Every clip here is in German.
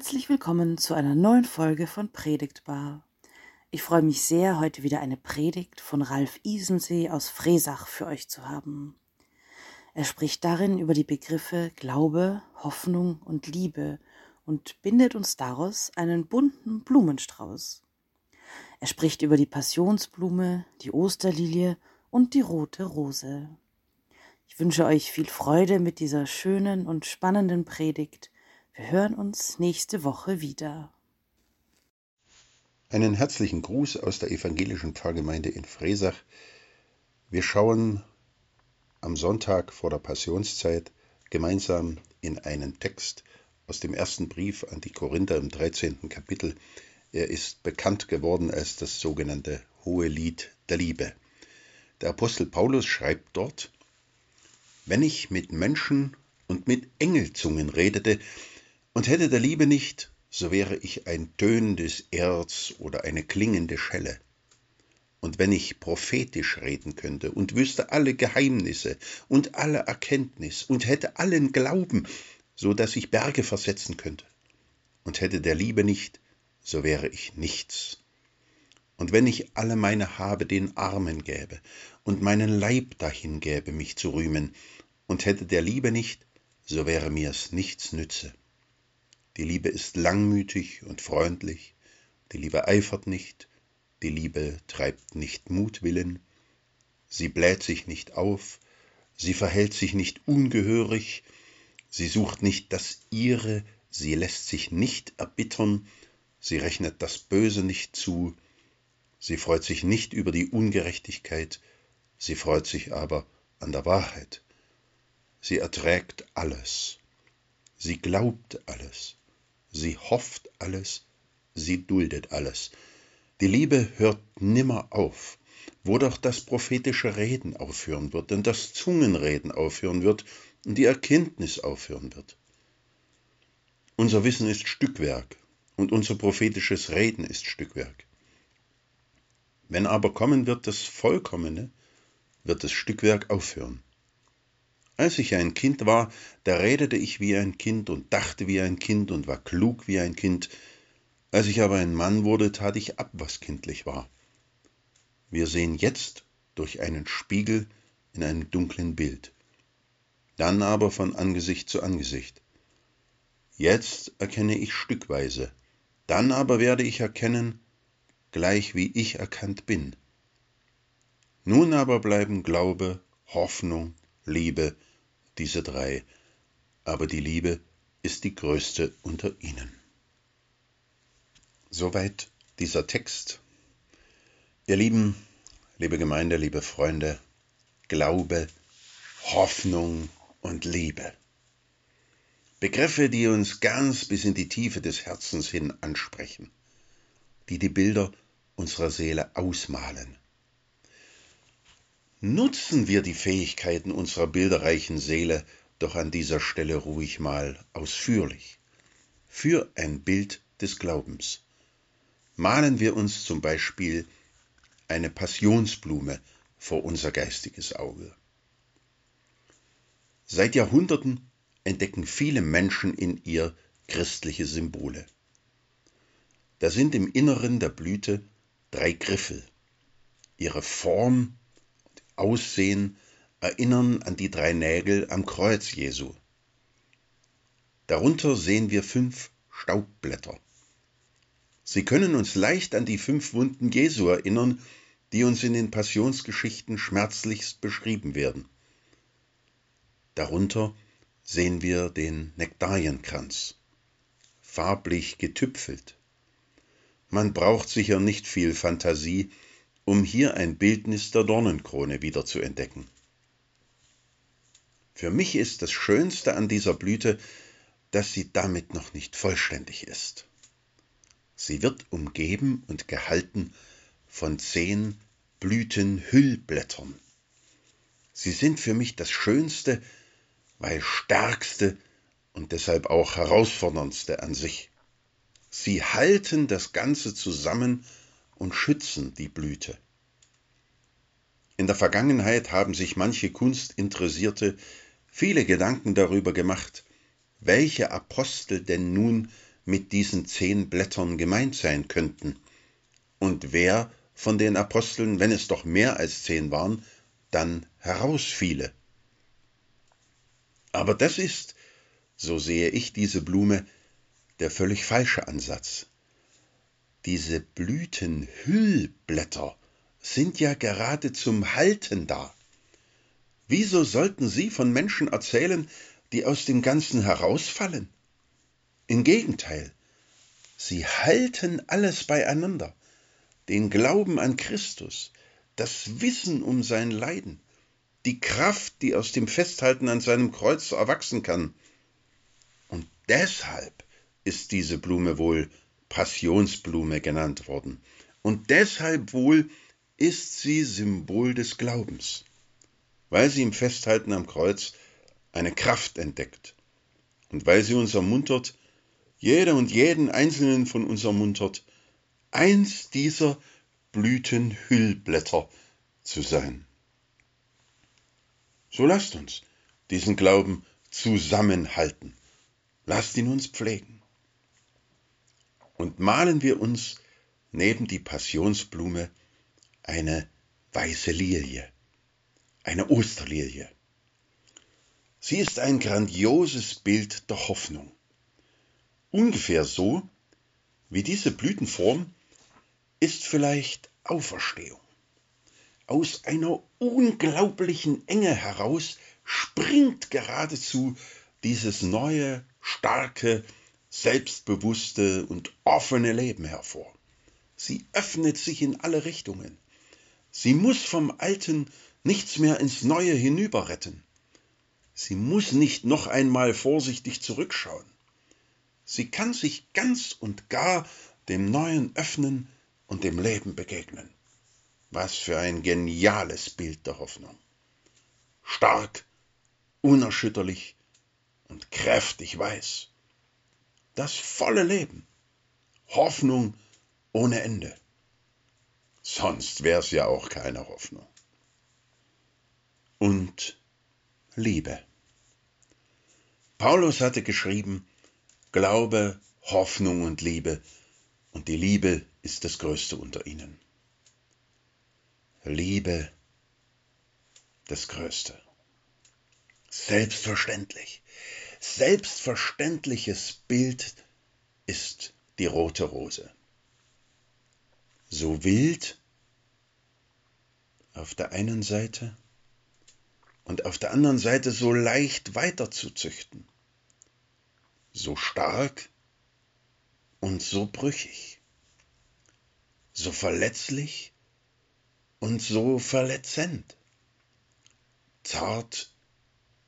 Herzlich willkommen zu einer neuen Folge von Predigtbar. Ich freue mich sehr, heute wieder eine Predigt von Ralf Isensee aus Fresach für euch zu haben. Er spricht darin über die Begriffe Glaube, Hoffnung und Liebe und bindet uns daraus einen bunten Blumenstrauß. Er spricht über die Passionsblume, die Osterlilie und die rote Rose. Ich wünsche euch viel Freude mit dieser schönen und spannenden Predigt wir hören uns nächste Woche wieder. Einen herzlichen Gruß aus der evangelischen Pfarrgemeinde in Fresach. Wir schauen am Sonntag vor der Passionszeit gemeinsam in einen Text aus dem ersten Brief an die Korinther im 13. Kapitel. Er ist bekannt geworden als das sogenannte Hohe Lied der Liebe. Der Apostel Paulus schreibt dort, wenn ich mit Menschen und mit Engelzungen redete, und hätte der Liebe nicht, so wäre ich ein tönendes Erz oder eine klingende Schelle. Und wenn ich prophetisch reden könnte und wüsste alle Geheimnisse und alle Erkenntnis und hätte allen Glauben, so dass ich Berge versetzen könnte, und hätte der Liebe nicht, so wäre ich nichts. Und wenn ich alle meine Habe den Armen gäbe und meinen Leib dahin gäbe, mich zu rühmen, und hätte der Liebe nicht, so wäre mir's nichts nütze. Die Liebe ist langmütig und freundlich, die Liebe eifert nicht, die Liebe treibt nicht Mutwillen, sie bläht sich nicht auf, sie verhält sich nicht ungehörig, sie sucht nicht das ihre, sie lässt sich nicht erbittern, sie rechnet das Böse nicht zu, sie freut sich nicht über die Ungerechtigkeit, sie freut sich aber an der Wahrheit. Sie erträgt alles, sie glaubt alles, sie hofft alles, sie duldet alles. Die Liebe hört nimmer auf, wo doch das prophetische Reden aufhören wird und das Zungenreden aufhören wird und die Erkenntnis aufhören wird. Unser Wissen ist Stückwerk und unser prophetisches Reden ist Stückwerk. Wenn aber kommen wird das Vollkommene, wird das Stückwerk aufhören. Als ich ein Kind war, da redete ich wie ein Kind und dachte wie ein Kind und war klug wie ein Kind. Als ich aber ein Mann wurde, tat ich ab, was kindlich war. Wir sehen jetzt durch einen Spiegel in einem dunklen Bild, dann aber von Angesicht zu Angesicht. Jetzt erkenne ich stückweise, dann aber werde ich erkennen, gleich wie ich erkannt bin. Nun aber bleiben Glaube, Hoffnung, Liebe, diese drei, aber die Liebe ist die größte unter ihnen. Soweit dieser Text. Ihr Lieben, liebe Gemeinde, liebe Freunde, Glaube, Hoffnung und Liebe. Begriffe, die uns ganz bis in die Tiefe des Herzens hin ansprechen, die die Bilder unserer Seele ausmalen. Nutzen wir die Fähigkeiten unserer bilderreichen Seele doch an dieser Stelle ruhig mal ausführlich. Für ein Bild des Glaubens. Malen wir uns zum Beispiel eine Passionsblume vor unser geistiges Auge. Seit Jahrhunderten entdecken viele Menschen in ihr christliche Symbole. Da sind im Inneren der Blüte drei Griffel. Ihre Form Aussehen erinnern an die drei Nägel am Kreuz Jesu. Darunter sehen wir fünf Staubblätter. Sie können uns leicht an die fünf Wunden Jesu erinnern, die uns in den Passionsgeschichten schmerzlichst beschrieben werden. Darunter sehen wir den Nektarienkranz, farblich getüpfelt. Man braucht sicher nicht viel Fantasie, um hier ein Bildnis der Dornenkrone wieder zu entdecken. Für mich ist das Schönste an dieser Blüte, dass sie damit noch nicht vollständig ist. Sie wird umgeben und gehalten von zehn Blütenhüllblättern. Sie sind für mich das Schönste, weil stärkste und deshalb auch herausforderndste an sich. Sie halten das Ganze zusammen und schützen die Blüte. In der Vergangenheit haben sich manche Kunstinteressierte viele Gedanken darüber gemacht, welche Apostel denn nun mit diesen zehn Blättern gemeint sein könnten und wer von den Aposteln, wenn es doch mehr als zehn waren, dann herausfiele. Aber das ist, so sehe ich diese Blume, der völlig falsche Ansatz. Diese Blütenhüllblätter sind ja gerade zum Halten da. Wieso sollten Sie von Menschen erzählen, die aus dem Ganzen herausfallen? Im Gegenteil, sie halten alles beieinander, den Glauben an Christus, das Wissen um sein Leiden, die Kraft, die aus dem Festhalten an seinem Kreuz erwachsen kann. Und deshalb ist diese Blume wohl Passionsblume genannt worden. Und deshalb wohl ist sie Symbol des Glaubens, weil sie im Festhalten am Kreuz eine Kraft entdeckt und weil sie uns ermuntert, jeder und jeden einzelnen von uns ermuntert, eins dieser Blütenhüllblätter zu sein. So lasst uns diesen Glauben zusammenhalten. Lasst ihn uns pflegen und malen wir uns neben die Passionsblume eine weiße Lilie, eine Osterlilie. Sie ist ein grandioses Bild der Hoffnung. Ungefähr so wie diese Blütenform ist vielleicht Auferstehung. Aus einer unglaublichen Enge heraus springt geradezu dieses neue, starke, selbstbewusste und offene Leben hervor. Sie öffnet sich in alle Richtungen. Sie muss vom Alten nichts mehr ins Neue hinüber retten. Sie muss nicht noch einmal vorsichtig zurückschauen. Sie kann sich ganz und gar dem Neuen öffnen und dem Leben begegnen. Was für ein geniales Bild der Hoffnung. Stark, unerschütterlich und kräftig weiß das volle Leben. Hoffnung ohne Ende. Sonst wäre es ja auch keine Hoffnung. Und Liebe. Paulus hatte geschrieben, Glaube, Hoffnung und Liebe, und die Liebe ist das Größte unter ihnen. Liebe, das Größte. Selbstverständlich selbstverständliches Bild ist die rote Rose. So wild auf der einen Seite und auf der anderen Seite so leicht weiterzuzüchten, so stark und so brüchig, so verletzlich und so verletzend, zart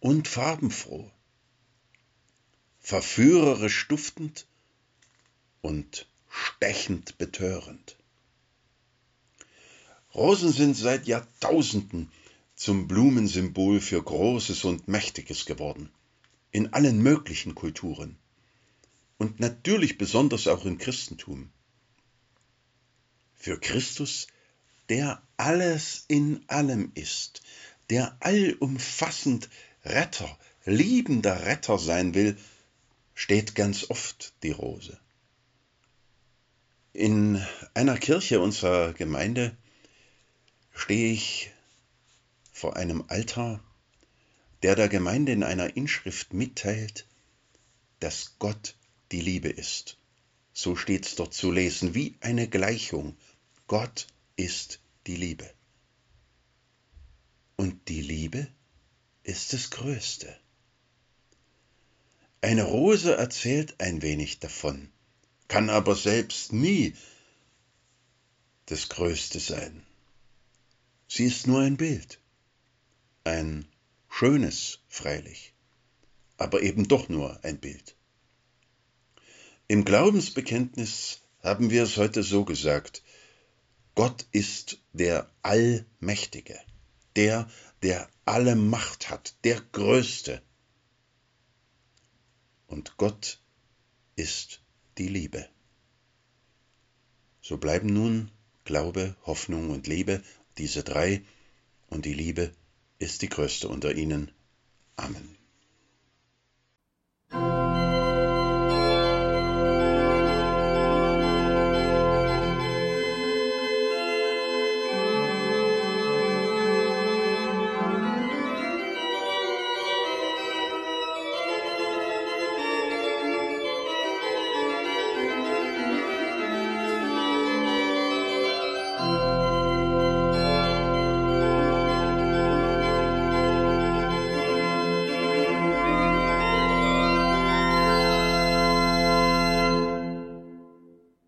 und farbenfroh, verführerisch duftend und stechend betörend. Rosen sind seit Jahrtausenden zum Blumensymbol für Großes und Mächtiges geworden, in allen möglichen Kulturen und natürlich besonders auch im Christentum. Für Christus, der alles in allem ist, der allumfassend Retter, liebender Retter sein will, steht ganz oft die Rose. In einer Kirche unserer Gemeinde stehe ich vor einem Altar, der der Gemeinde in einer Inschrift mitteilt, dass Gott die Liebe ist. So steht es dort zu lesen, wie eine Gleichung. Gott ist die Liebe. Und die Liebe ist das Größte. Eine Rose erzählt ein wenig davon, kann aber selbst nie das Größte sein. Sie ist nur ein Bild, ein schönes freilich, aber eben doch nur ein Bild. Im Glaubensbekenntnis haben wir es heute so gesagt, Gott ist der Allmächtige, der, der alle Macht hat, der Größte, und Gott ist die Liebe. So bleiben nun Glaube, Hoffnung und Liebe, diese drei, und die Liebe ist die größte unter ihnen. Amen.